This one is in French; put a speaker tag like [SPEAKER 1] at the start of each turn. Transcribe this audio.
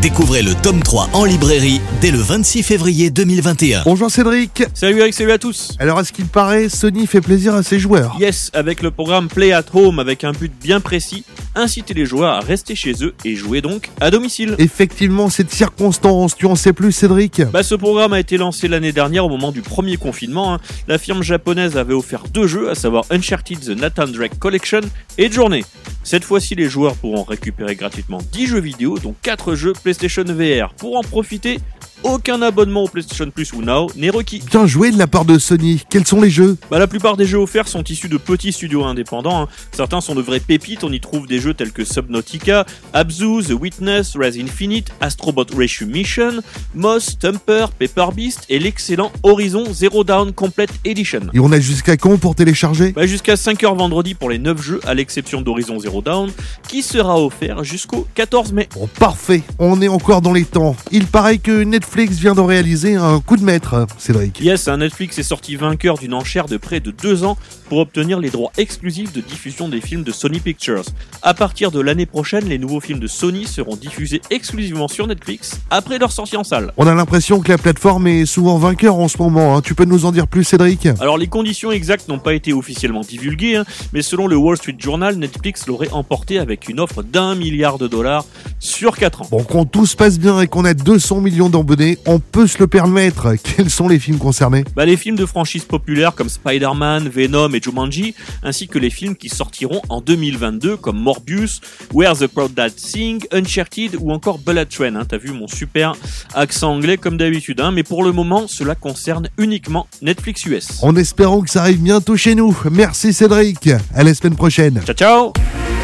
[SPEAKER 1] Découvrez le tome 3 en librairie dès le 26 février 2021.
[SPEAKER 2] Bonjour Cédric.
[SPEAKER 3] Salut Eric, salut à tous.
[SPEAKER 2] Alors à ce qu'il paraît, Sony fait plaisir à ses joueurs.
[SPEAKER 3] Yes, avec le programme Play at Home avec un but bien précis, inciter les joueurs à rester chez eux et jouer donc à domicile.
[SPEAKER 2] Effectivement, cette circonstance, tu en sais plus Cédric?
[SPEAKER 3] Bah, ce programme a été lancé l'année dernière au moment du premier confinement. hein. La firme japonaise avait offert deux jeux, à savoir Uncharted The Nathan Drake Collection et Journey. Cette fois-ci, les joueurs pourront récupérer gratuitement 10 jeux vidéo, dont 4 jeux PlayStation VR. Pour en profiter, aucun abonnement au PlayStation Plus ou Now n'est requis.
[SPEAKER 2] Bien joué de la part de Sony. Quels sont les jeux
[SPEAKER 3] Bah, la plupart des jeux offerts sont issus de petits studios indépendants. hein. Certains sont de vraies pépites. On y trouve des jeux tels que Subnautica, Abzu, The Witness, Res Infinite, Astrobot Rescue Mission, Moss, Thumper, Paper Beast et l'excellent Horizon Zero Dawn Complete Edition.
[SPEAKER 2] Et on a jusqu'à quand pour télécharger
[SPEAKER 3] Bah, Jusqu'à 5h vendredi pour les 9 jeux, à l'exception d'Horizon Zero Dawn, qui sera offert jusqu'au 14 mai.
[SPEAKER 2] Bon, parfait. On est encore dans les temps. Il paraît que Netflix vient de réaliser un coup de maître, Cédric.
[SPEAKER 3] Yes, un Netflix est sorti vainqueur d'une enchère de près de deux ans pour obtenir les droits exclusifs de diffusion des films de Sony Pictures. À partir de l'année prochaine, les nouveaux films de Sony seront diffusés exclusivement sur Netflix après leur sortie en salle.
[SPEAKER 2] On a l'impression que la plateforme est souvent vainqueur en ce moment. hein. Tu peux nous en dire plus, Cédric?
[SPEAKER 3] Alors les conditions exactes n'ont pas été officiellement divulguées, hein, mais selon le Wall Street Journal, Netflix l'aurait emporté avec une offre d'un milliard de dollars sur 4 ans.
[SPEAKER 2] Bon, quand tout se passe bien et qu'on a 200 millions d'abonnés, on peut se le permettre. Quels sont les films concernés?
[SPEAKER 3] Bah, les films de franchises populaires comme Spider-Man, Venom et Jumanji, ainsi que les films qui sortiront en 2022 comme Morbius, Where the Proud Dad Sing, Uncharted ou encore Bullet Train. Hein, T'as vu mon super accent anglais comme d'habitude, hein, mais pour le moment, cela concerne uniquement Netflix US.
[SPEAKER 2] En espérant que ça arrive bientôt chez nous. Merci Cédric. À la semaine prochaine.
[SPEAKER 3] Ciao ciao